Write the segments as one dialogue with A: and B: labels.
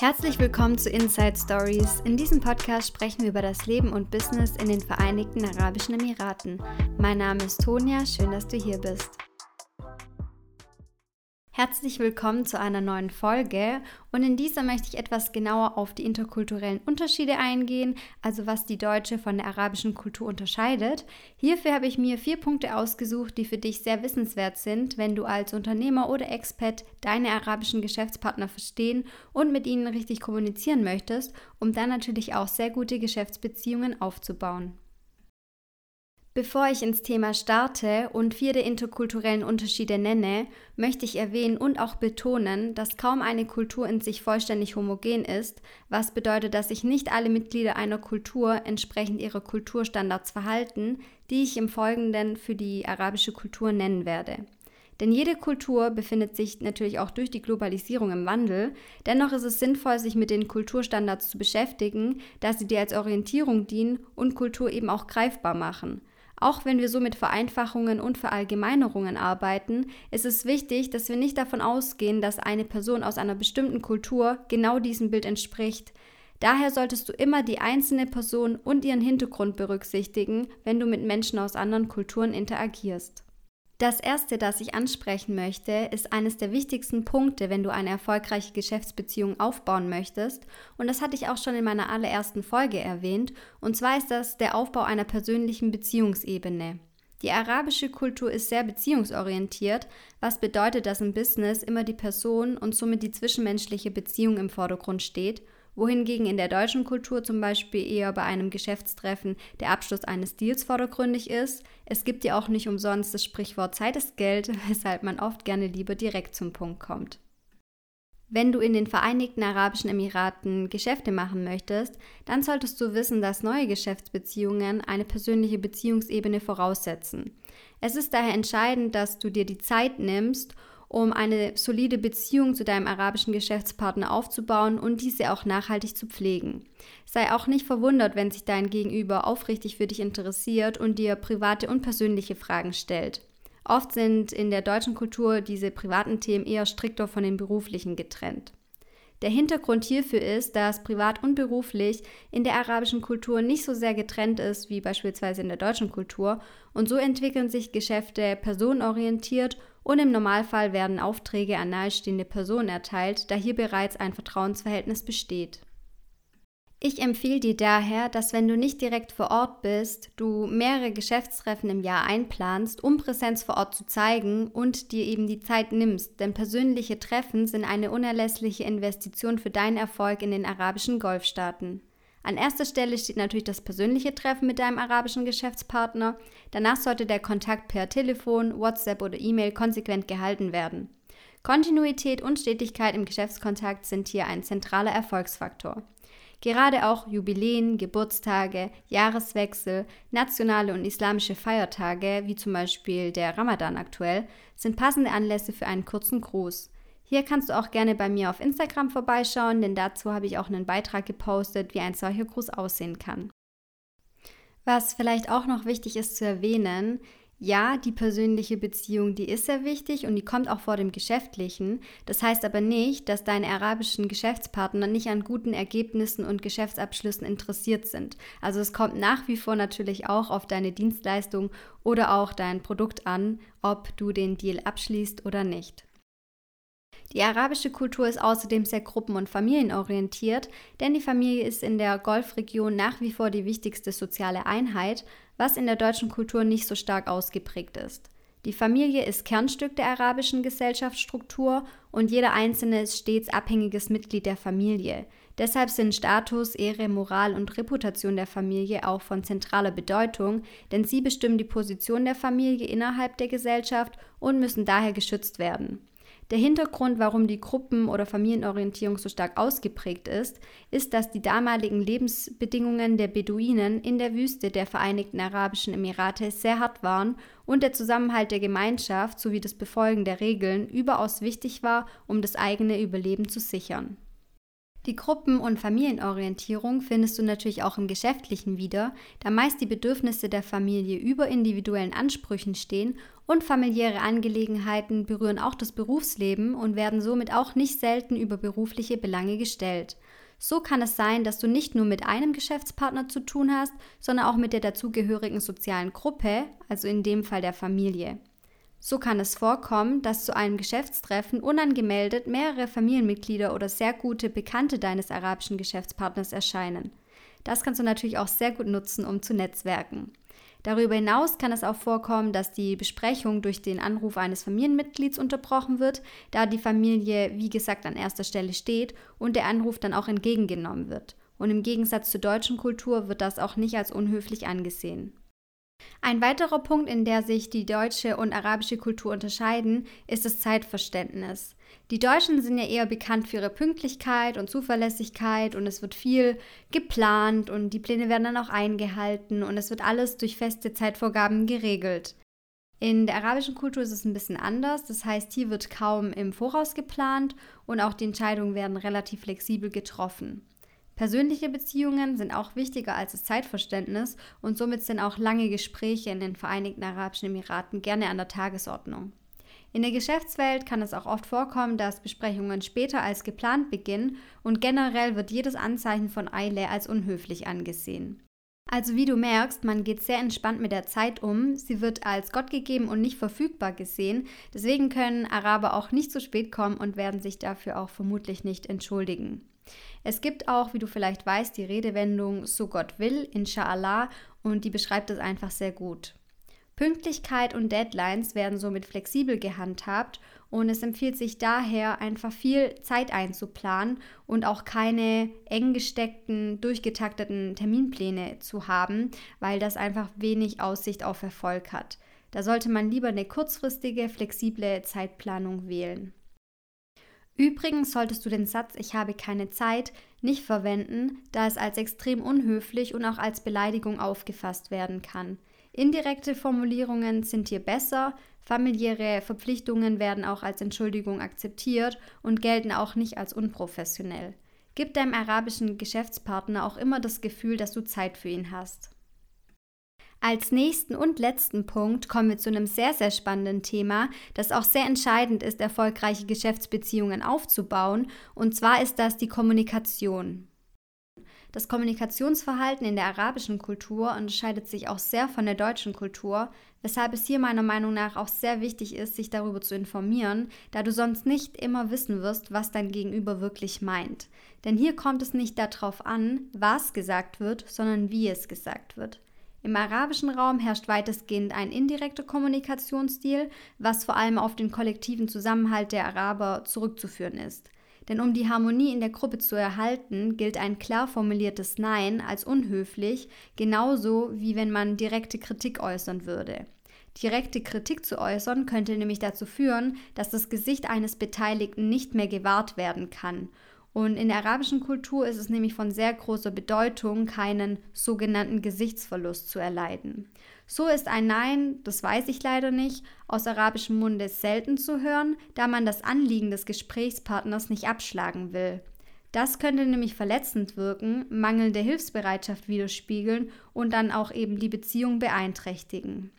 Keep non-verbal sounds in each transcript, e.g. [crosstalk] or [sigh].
A: Herzlich willkommen zu Inside Stories. In diesem Podcast sprechen wir über das Leben und Business in den Vereinigten Arabischen Emiraten. Mein Name ist Tonia, schön, dass du hier bist. Herzlich willkommen zu einer neuen Folge und in dieser möchte ich etwas genauer auf die interkulturellen Unterschiede eingehen, also was die deutsche von der arabischen Kultur unterscheidet. Hierfür habe ich mir vier Punkte ausgesucht, die für dich sehr wissenswert sind, wenn du als Unternehmer oder Expat deine arabischen Geschäftspartner verstehen und mit ihnen richtig kommunizieren möchtest, um dann natürlich auch sehr gute Geschäftsbeziehungen aufzubauen. Bevor ich ins Thema starte und vier der interkulturellen Unterschiede nenne, möchte ich erwähnen und auch betonen, dass kaum eine Kultur in sich vollständig homogen ist, was bedeutet, dass sich nicht alle Mitglieder einer Kultur entsprechend ihrer Kulturstandards verhalten, die ich im Folgenden für die arabische Kultur nennen werde. Denn jede Kultur befindet sich natürlich auch durch die Globalisierung im Wandel. Dennoch ist es sinnvoll, sich mit den Kulturstandards zu beschäftigen, da sie dir als Orientierung dienen und Kultur eben auch greifbar machen. Auch wenn wir so mit Vereinfachungen und Verallgemeinerungen arbeiten, ist es wichtig, dass wir nicht davon ausgehen, dass eine Person aus einer bestimmten Kultur genau diesem Bild entspricht. Daher solltest du immer die einzelne Person und ihren Hintergrund berücksichtigen, wenn du mit Menschen aus anderen Kulturen interagierst. Das erste, das ich ansprechen möchte, ist eines der wichtigsten Punkte, wenn du eine erfolgreiche Geschäftsbeziehung aufbauen möchtest. Und das hatte ich auch schon in meiner allerersten Folge erwähnt. Und zwar ist das der Aufbau einer persönlichen Beziehungsebene. Die arabische Kultur ist sehr beziehungsorientiert, was bedeutet, dass im Business immer die Person und somit die zwischenmenschliche Beziehung im Vordergrund steht wohingegen in der deutschen Kultur zum Beispiel eher bei einem Geschäftstreffen der Abschluss eines Deals vordergründig ist. Es gibt ja auch nicht umsonst das Sprichwort Zeit ist Geld, [laughs] weshalb man oft gerne lieber direkt zum Punkt kommt. Wenn du in den Vereinigten Arabischen Emiraten Geschäfte machen möchtest, dann solltest du wissen, dass neue Geschäftsbeziehungen eine persönliche Beziehungsebene voraussetzen. Es ist daher entscheidend, dass du dir die Zeit nimmst, um eine solide Beziehung zu deinem arabischen Geschäftspartner aufzubauen und diese auch nachhaltig zu pflegen. Sei auch nicht verwundert, wenn sich dein Gegenüber aufrichtig für dich interessiert und dir private und persönliche Fragen stellt. Oft sind in der deutschen Kultur diese privaten Themen eher strikter von den beruflichen getrennt. Der Hintergrund hierfür ist, dass privat und beruflich in der arabischen Kultur nicht so sehr getrennt ist wie beispielsweise in der deutschen Kultur und so entwickeln sich Geschäfte personenorientiert und im Normalfall werden Aufträge an nahestehende Personen erteilt, da hier bereits ein Vertrauensverhältnis besteht. Ich empfehle dir daher, dass wenn du nicht direkt vor Ort bist, du mehrere Geschäftstreffen im Jahr einplanst, um Präsenz vor Ort zu zeigen und dir eben die Zeit nimmst, denn persönliche Treffen sind eine unerlässliche Investition für deinen Erfolg in den arabischen Golfstaaten. An erster Stelle steht natürlich das persönliche Treffen mit deinem arabischen Geschäftspartner. Danach sollte der Kontakt per Telefon, WhatsApp oder E-Mail konsequent gehalten werden. Kontinuität und Stetigkeit im Geschäftskontakt sind hier ein zentraler Erfolgsfaktor. Gerade auch Jubiläen, Geburtstage, Jahreswechsel, nationale und islamische Feiertage, wie zum Beispiel der Ramadan aktuell, sind passende Anlässe für einen kurzen Gruß. Hier kannst du auch gerne bei mir auf Instagram vorbeischauen, denn dazu habe ich auch einen Beitrag gepostet, wie ein solcher Gruß aussehen kann. Was vielleicht auch noch wichtig ist zu erwähnen, ja, die persönliche Beziehung, die ist sehr wichtig und die kommt auch vor dem Geschäftlichen. Das heißt aber nicht, dass deine arabischen Geschäftspartner nicht an guten Ergebnissen und Geschäftsabschlüssen interessiert sind. Also es kommt nach wie vor natürlich auch auf deine Dienstleistung oder auch dein Produkt an, ob du den Deal abschließt oder nicht. Die arabische Kultur ist außerdem sehr gruppen- und familienorientiert, denn die Familie ist in der Golfregion nach wie vor die wichtigste soziale Einheit, was in der deutschen Kultur nicht so stark ausgeprägt ist. Die Familie ist Kernstück der arabischen Gesellschaftsstruktur und jeder Einzelne ist stets abhängiges Mitglied der Familie. Deshalb sind Status, Ehre, Moral und Reputation der Familie auch von zentraler Bedeutung, denn sie bestimmen die Position der Familie innerhalb der Gesellschaft und müssen daher geschützt werden. Der Hintergrund, warum die Gruppen- oder Familienorientierung so stark ausgeprägt ist, ist, dass die damaligen Lebensbedingungen der Beduinen in der Wüste der Vereinigten Arabischen Emirate sehr hart waren und der Zusammenhalt der Gemeinschaft sowie das Befolgen der Regeln überaus wichtig war, um das eigene Überleben zu sichern. Die Gruppen- und Familienorientierung findest du natürlich auch im Geschäftlichen wieder, da meist die Bedürfnisse der Familie über individuellen Ansprüchen stehen und familiäre Angelegenheiten berühren auch das Berufsleben und werden somit auch nicht selten über berufliche Belange gestellt. So kann es sein, dass du nicht nur mit einem Geschäftspartner zu tun hast, sondern auch mit der dazugehörigen sozialen Gruppe, also in dem Fall der Familie. So kann es vorkommen, dass zu einem Geschäftstreffen unangemeldet mehrere Familienmitglieder oder sehr gute Bekannte deines arabischen Geschäftspartners erscheinen. Das kannst du natürlich auch sehr gut nutzen, um zu netzwerken. Darüber hinaus kann es auch vorkommen, dass die Besprechung durch den Anruf eines Familienmitglieds unterbrochen wird, da die Familie, wie gesagt, an erster Stelle steht und der Anruf dann auch entgegengenommen wird. Und im Gegensatz zur deutschen Kultur wird das auch nicht als unhöflich angesehen. Ein weiterer Punkt, in der sich die deutsche und arabische Kultur unterscheiden, ist das Zeitverständnis. Die Deutschen sind ja eher bekannt für ihre Pünktlichkeit und Zuverlässigkeit und es wird viel geplant und die Pläne werden dann auch eingehalten und es wird alles durch feste Zeitvorgaben geregelt. In der arabischen Kultur ist es ein bisschen anders, das heißt, hier wird kaum im Voraus geplant und auch die Entscheidungen werden relativ flexibel getroffen. Persönliche Beziehungen sind auch wichtiger als das Zeitverständnis und somit sind auch lange Gespräche in den Vereinigten Arabischen Emiraten gerne an der Tagesordnung. In der Geschäftswelt kann es auch oft vorkommen, dass Besprechungen später als geplant beginnen und generell wird jedes Anzeichen von Eile als unhöflich angesehen. Also wie du merkst, man geht sehr entspannt mit der Zeit um. Sie wird als Gott gegeben und nicht verfügbar gesehen. Deswegen können Araber auch nicht zu spät kommen und werden sich dafür auch vermutlich nicht entschuldigen. Es gibt auch, wie du vielleicht weißt, die Redewendung so Gott will, inshallah, und die beschreibt es einfach sehr gut. Pünktlichkeit und Deadlines werden somit flexibel gehandhabt und es empfiehlt sich daher einfach viel Zeit einzuplanen und auch keine eng gesteckten, durchgetakteten Terminpläne zu haben, weil das einfach wenig Aussicht auf Erfolg hat. Da sollte man lieber eine kurzfristige, flexible Zeitplanung wählen. Übrigens solltest du den Satz Ich habe keine Zeit nicht verwenden, da es als extrem unhöflich und auch als Beleidigung aufgefasst werden kann. Indirekte Formulierungen sind hier besser, familiäre Verpflichtungen werden auch als Entschuldigung akzeptiert und gelten auch nicht als unprofessionell. Gib deinem arabischen Geschäftspartner auch immer das Gefühl, dass du Zeit für ihn hast. Als nächsten und letzten Punkt kommen wir zu einem sehr, sehr spannenden Thema, das auch sehr entscheidend ist, erfolgreiche Geschäftsbeziehungen aufzubauen, und zwar ist das die Kommunikation. Das Kommunikationsverhalten in der arabischen Kultur unterscheidet sich auch sehr von der deutschen Kultur, weshalb es hier meiner Meinung nach auch sehr wichtig ist, sich darüber zu informieren, da du sonst nicht immer wissen wirst, was dein Gegenüber wirklich meint. Denn hier kommt es nicht darauf an, was gesagt wird, sondern wie es gesagt wird. Im arabischen Raum herrscht weitestgehend ein indirekter Kommunikationsstil, was vor allem auf den kollektiven Zusammenhalt der Araber zurückzuführen ist. Denn um die Harmonie in der Gruppe zu erhalten, gilt ein klar formuliertes Nein als unhöflich, genauso wie wenn man direkte Kritik äußern würde. Direkte Kritik zu äußern könnte nämlich dazu führen, dass das Gesicht eines Beteiligten nicht mehr gewahrt werden kann und in der arabischen Kultur ist es nämlich von sehr großer Bedeutung, keinen sogenannten Gesichtsverlust zu erleiden. So ist ein Nein, das weiß ich leider nicht, aus arabischem Munde selten zu hören, da man das Anliegen des Gesprächspartners nicht abschlagen will. Das könnte nämlich verletzend wirken, mangelnde Hilfsbereitschaft widerspiegeln und dann auch eben die Beziehung beeinträchtigen.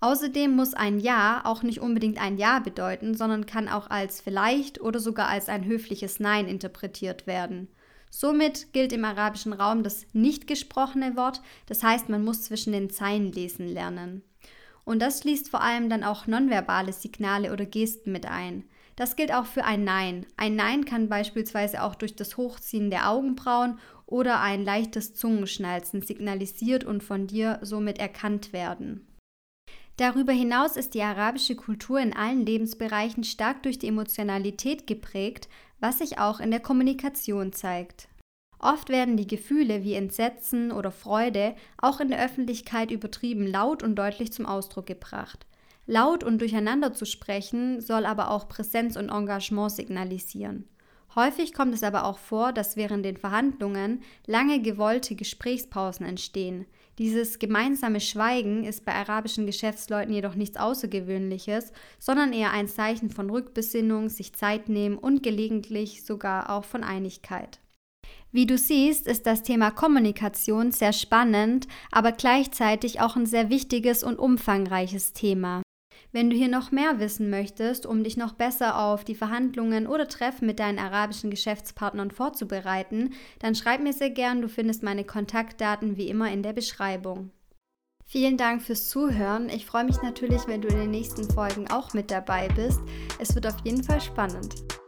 A: Außerdem muss ein Ja auch nicht unbedingt ein Ja bedeuten, sondern kann auch als vielleicht oder sogar als ein höfliches Nein interpretiert werden. Somit gilt im arabischen Raum das nicht gesprochene Wort, das heißt, man muss zwischen den Zeilen lesen lernen. Und das schließt vor allem dann auch nonverbale Signale oder Gesten mit ein. Das gilt auch für ein Nein. Ein Nein kann beispielsweise auch durch das Hochziehen der Augenbrauen oder ein leichtes Zungenschnalzen signalisiert und von dir somit erkannt werden. Darüber hinaus ist die arabische Kultur in allen Lebensbereichen stark durch die Emotionalität geprägt, was sich auch in der Kommunikation zeigt. Oft werden die Gefühle wie Entsetzen oder Freude auch in der Öffentlichkeit übertrieben laut und deutlich zum Ausdruck gebracht. Laut und durcheinander zu sprechen soll aber auch Präsenz und Engagement signalisieren. Häufig kommt es aber auch vor, dass während den Verhandlungen lange gewollte Gesprächspausen entstehen. Dieses gemeinsame Schweigen ist bei arabischen Geschäftsleuten jedoch nichts Außergewöhnliches, sondern eher ein Zeichen von Rückbesinnung, sich Zeit nehmen und gelegentlich sogar auch von Einigkeit. Wie du siehst, ist das Thema Kommunikation sehr spannend, aber gleichzeitig auch ein sehr wichtiges und umfangreiches Thema. Wenn du hier noch mehr wissen möchtest, um dich noch besser auf die Verhandlungen oder Treffen mit deinen arabischen Geschäftspartnern vorzubereiten, dann schreib mir sehr gern, du findest meine Kontaktdaten wie immer in der Beschreibung. Vielen Dank fürs Zuhören. Ich freue mich natürlich, wenn du in den nächsten Folgen auch mit dabei bist. Es wird auf jeden Fall spannend.